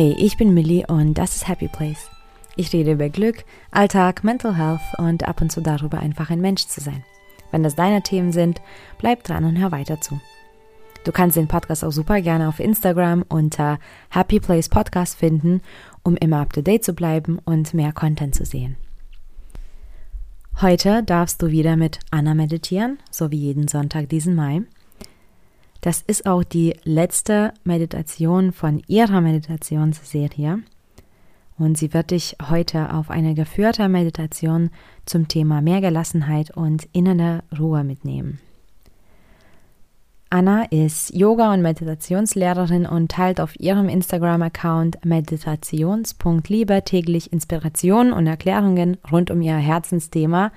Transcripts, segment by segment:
Hey, ich bin Millie und das ist Happy Place. Ich rede über Glück, Alltag, Mental Health und ab und zu darüber, einfach ein Mensch zu sein. Wenn das deine Themen sind, bleib dran und hör weiter zu. Du kannst den Podcast auch super gerne auf Instagram unter Happy Place Podcast finden, um immer up to date zu bleiben und mehr Content zu sehen. Heute darfst du wieder mit Anna meditieren, so wie jeden Sonntag diesen Mai. Das ist auch die letzte Meditation von ihrer Meditationsserie. Und sie wird dich heute auf eine geführte Meditation zum Thema mehr Gelassenheit und innere Ruhe mitnehmen. Anna ist Yoga- und Meditationslehrerin und teilt auf ihrem Instagram-Account meditations.liebe täglich Inspirationen und Erklärungen rund um ihr Herzensthema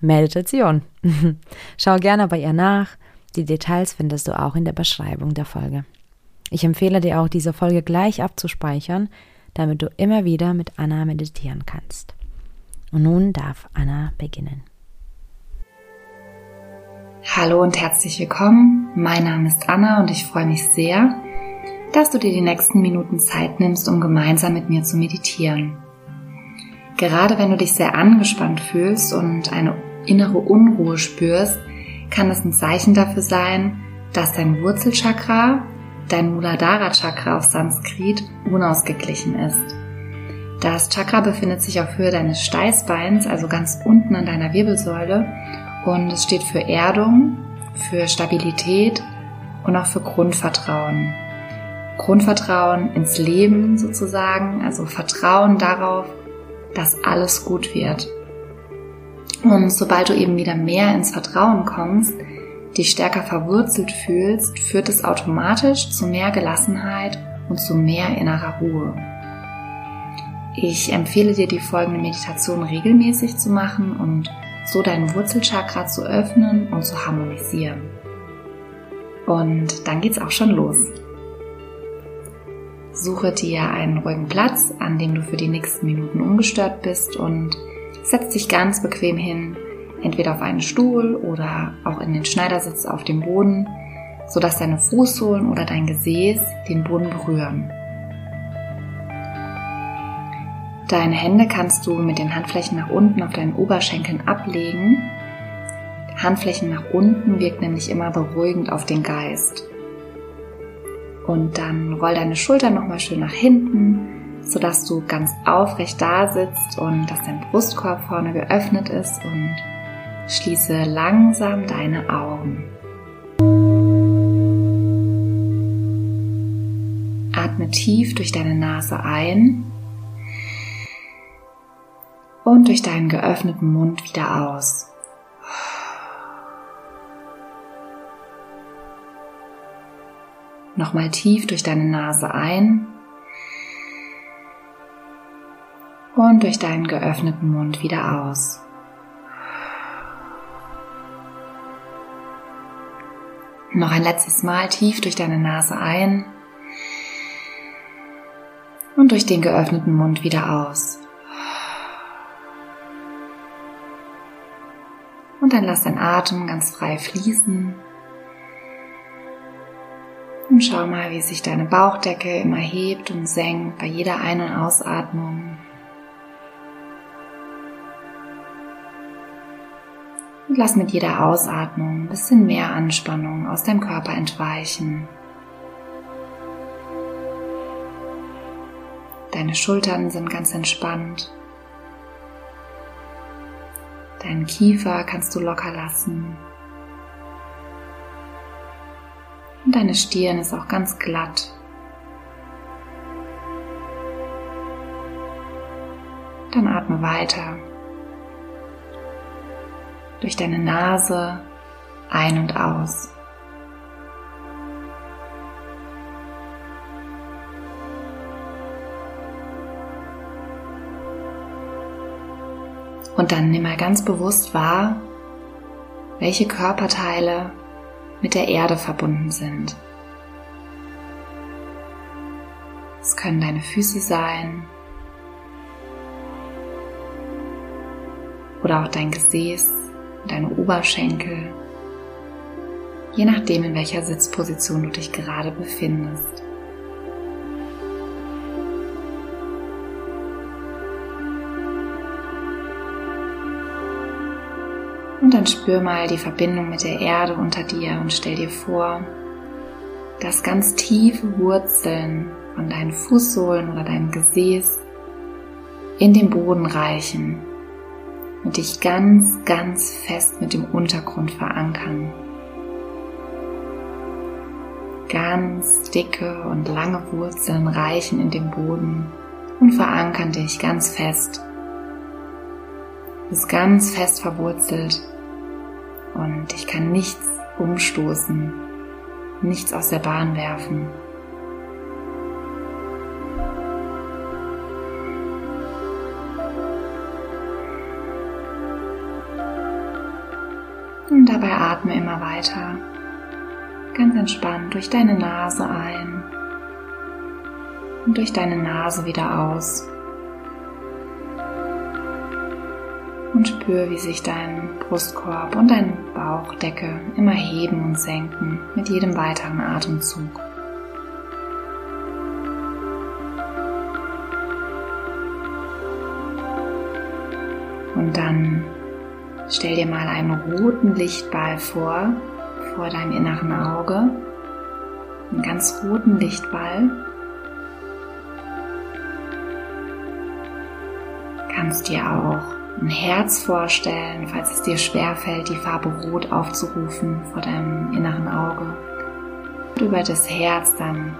Meditation. Schau gerne bei ihr nach die Details findest du auch in der Beschreibung der Folge. Ich empfehle dir auch, diese Folge gleich abzuspeichern, damit du immer wieder mit Anna meditieren kannst. Und nun darf Anna beginnen. Hallo und herzlich willkommen. Mein Name ist Anna und ich freue mich sehr, dass du dir die nächsten Minuten Zeit nimmst, um gemeinsam mit mir zu meditieren. Gerade wenn du dich sehr angespannt fühlst und eine innere Unruhe spürst, kann es ein Zeichen dafür sein, dass dein Wurzelchakra, dein Muladhara Chakra auf Sanskrit, unausgeglichen ist. Das Chakra befindet sich auf Höhe deines Steißbeins, also ganz unten an deiner Wirbelsäule, und es steht für Erdung, für Stabilität und auch für Grundvertrauen. Grundvertrauen ins Leben sozusagen, also Vertrauen darauf, dass alles gut wird. Und sobald du eben wieder mehr ins Vertrauen kommst, dich stärker verwurzelt fühlst, führt es automatisch zu mehr Gelassenheit und zu mehr innerer Ruhe. Ich empfehle dir, die folgende Meditation regelmäßig zu machen und so dein Wurzelchakra zu öffnen und zu harmonisieren. Und dann geht's auch schon los. Suche dir einen ruhigen Platz, an dem du für die nächsten Minuten ungestört bist und Setz dich ganz bequem hin, entweder auf einen Stuhl oder auch in den Schneidersitz auf dem Boden, sodass deine Fußsohlen oder dein Gesäß den Boden berühren. Deine Hände kannst du mit den Handflächen nach unten auf deinen Oberschenkeln ablegen. Handflächen nach unten wirkt nämlich immer beruhigend auf den Geist. Und dann roll deine Schultern nochmal schön nach hinten sodass du ganz aufrecht da sitzt und dass dein Brustkorb vorne geöffnet ist und schließe langsam deine Augen. Atme tief durch deine Nase ein und durch deinen geöffneten Mund wieder aus. Nochmal tief durch deine Nase ein und durch deinen geöffneten Mund wieder aus. Noch ein letztes Mal tief durch deine Nase ein und durch den geöffneten Mund wieder aus. Und dann lass dein Atem ganz frei fließen. Und schau mal, wie sich deine Bauchdecke immer hebt und senkt bei jeder Ein- und Ausatmung. Und lass mit jeder Ausatmung ein bisschen mehr Anspannung aus deinem Körper entweichen. Deine Schultern sind ganz entspannt. Deinen Kiefer kannst du locker lassen. Und deine Stirn ist auch ganz glatt. Dann atme weiter durch deine Nase ein und aus. Und dann nimm mal ganz bewusst wahr, welche Körperteile mit der Erde verbunden sind. Es können deine Füße sein oder auch dein Gesäß deine Oberschenkel, je nachdem in welcher Sitzposition du dich gerade befindest. Und dann spür mal die Verbindung mit der Erde unter dir und stell dir vor, dass ganz tiefe Wurzeln von deinen Fußsohlen oder deinem Gesäß in den Boden reichen und dich ganz, ganz fest mit dem Untergrund verankern. Ganz dicke und lange Wurzeln reichen in den Boden und verankern dich ganz fest. Du bist ganz fest verwurzelt und dich kann nichts umstoßen, nichts aus der Bahn werfen. Und dabei atme immer weiter, ganz entspannt durch deine Nase ein und durch deine Nase wieder aus. Und spür, wie sich dein Brustkorb und deine Bauchdecke immer heben und senken mit jedem weiteren Atemzug. Und dann Stell dir mal einen roten Lichtball vor, vor deinem inneren Auge. Einen ganz roten Lichtball. Kannst dir auch ein Herz vorstellen, falls es dir schwerfällt, die Farbe Rot aufzurufen vor deinem inneren Auge. Und über das Herz dann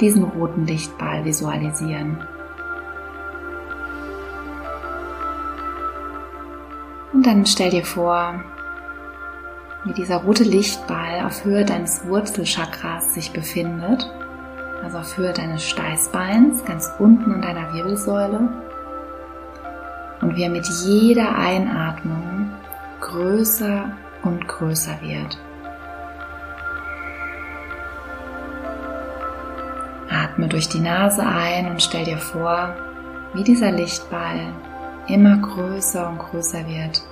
diesen roten Lichtball visualisieren. Dann stell dir vor, wie dieser rote Lichtball auf Höhe deines Wurzelchakras sich befindet, also auf Höhe deines Steißbeins, ganz unten an deiner Wirbelsäule. Und wie er mit jeder Einatmung größer und größer wird. Atme durch die Nase ein und stell dir vor, wie dieser Lichtball immer größer und größer wird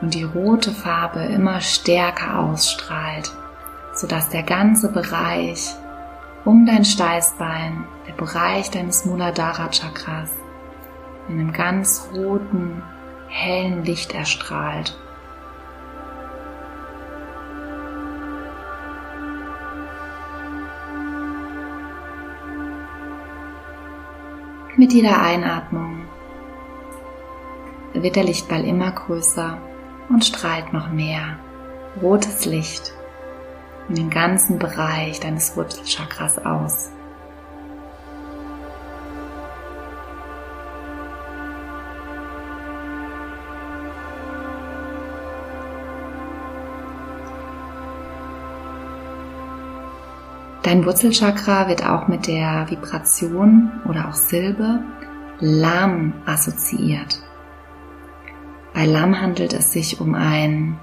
und die rote Farbe immer stärker ausstrahlt, sodass der ganze Bereich um dein Steißbein, der Bereich deines Muladhara Chakras, in einem ganz roten, hellen Licht erstrahlt. Mit jeder Einatmung wird der Lichtball immer größer und strahlt noch mehr rotes Licht in den ganzen Bereich deines Wurzelchakras aus. Dein Wurzelchakra wird auch mit der Vibration oder auch Silbe Lam assoziiert. Bei Lam handelt es sich um ein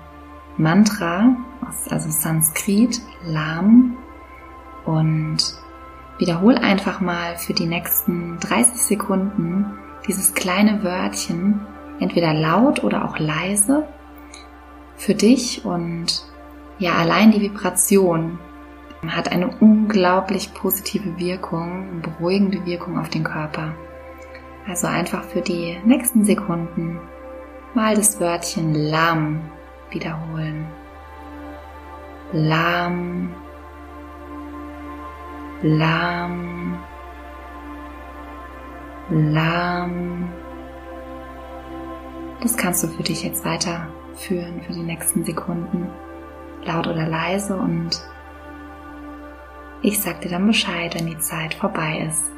Mantra, also Sanskrit, Lam. Und wiederhol einfach mal für die nächsten 30 Sekunden dieses kleine Wörtchen, entweder laut oder auch leise, für dich und ja, allein die Vibration hat eine unglaublich positive Wirkung, beruhigende Wirkung auf den Körper. Also einfach für die nächsten Sekunden mal das Wörtchen Lam wiederholen. Lam, Lam, Lam. Das kannst du für dich jetzt weiterführen für die nächsten Sekunden, laut oder leise und ich sag dir dann Bescheid, wenn die Zeit vorbei ist.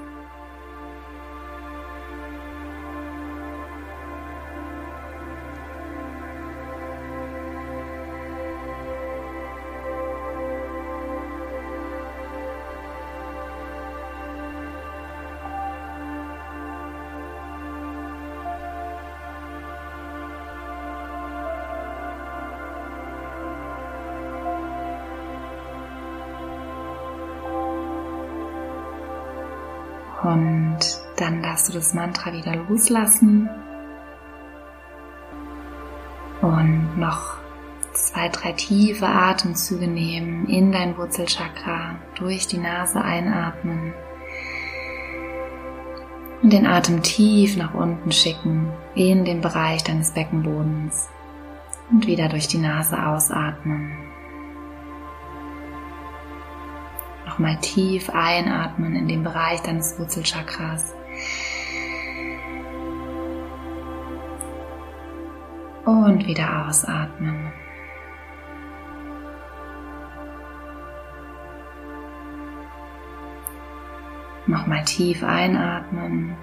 Und dann darfst du das Mantra wieder loslassen und noch zwei, drei tiefe Atemzüge nehmen in dein Wurzelchakra, durch die Nase einatmen und den Atem tief nach unten schicken in den Bereich deines Beckenbodens. Und wieder durch die Nase ausatmen. Nochmal tief einatmen in den Bereich deines Wurzelchakras. Und wieder ausatmen. Nochmal tief einatmen.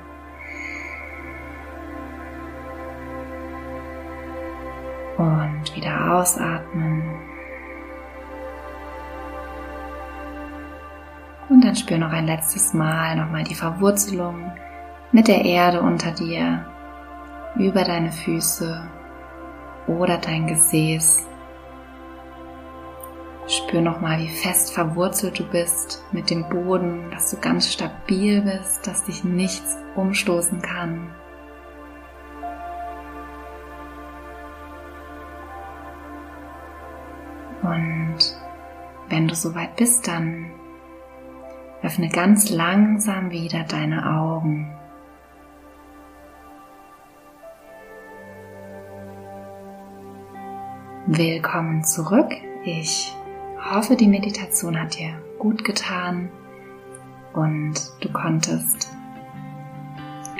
Und wieder ausatmen. Dann spür noch ein letztes Mal nochmal die Verwurzelung mit der Erde unter dir, über deine Füße oder dein Gesäß. Spür nochmal, wie fest verwurzelt du bist mit dem Boden, dass du ganz stabil bist, dass dich nichts umstoßen kann. Und wenn du soweit bist, dann öffne ganz langsam wieder deine Augen. Willkommen zurück. Ich hoffe, die Meditation hat dir gut getan und du konntest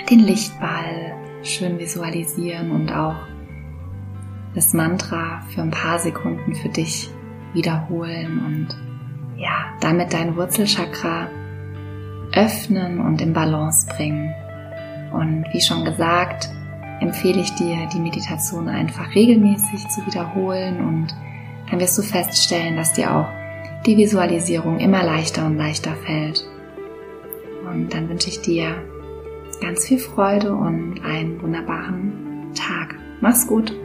den Lichtball schön visualisieren und auch das Mantra für ein paar Sekunden für dich wiederholen und ja, damit dein Wurzelchakra öffnen und in Balance bringen. Und wie schon gesagt, empfehle ich dir, die Meditation einfach regelmäßig zu wiederholen und dann wirst du feststellen, dass dir auch die Visualisierung immer leichter und leichter fällt. Und dann wünsche ich dir ganz viel Freude und einen wunderbaren Tag. Mach's gut!